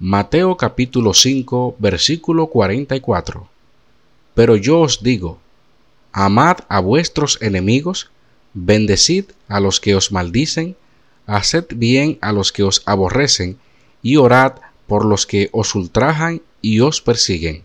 Mateo capítulo 5 versículo 44. Pero yo os digo, amad a vuestros enemigos, bendecid a los que os maldicen, haced bien a los que os aborrecen, y orad por los que os ultrajan y os persiguen.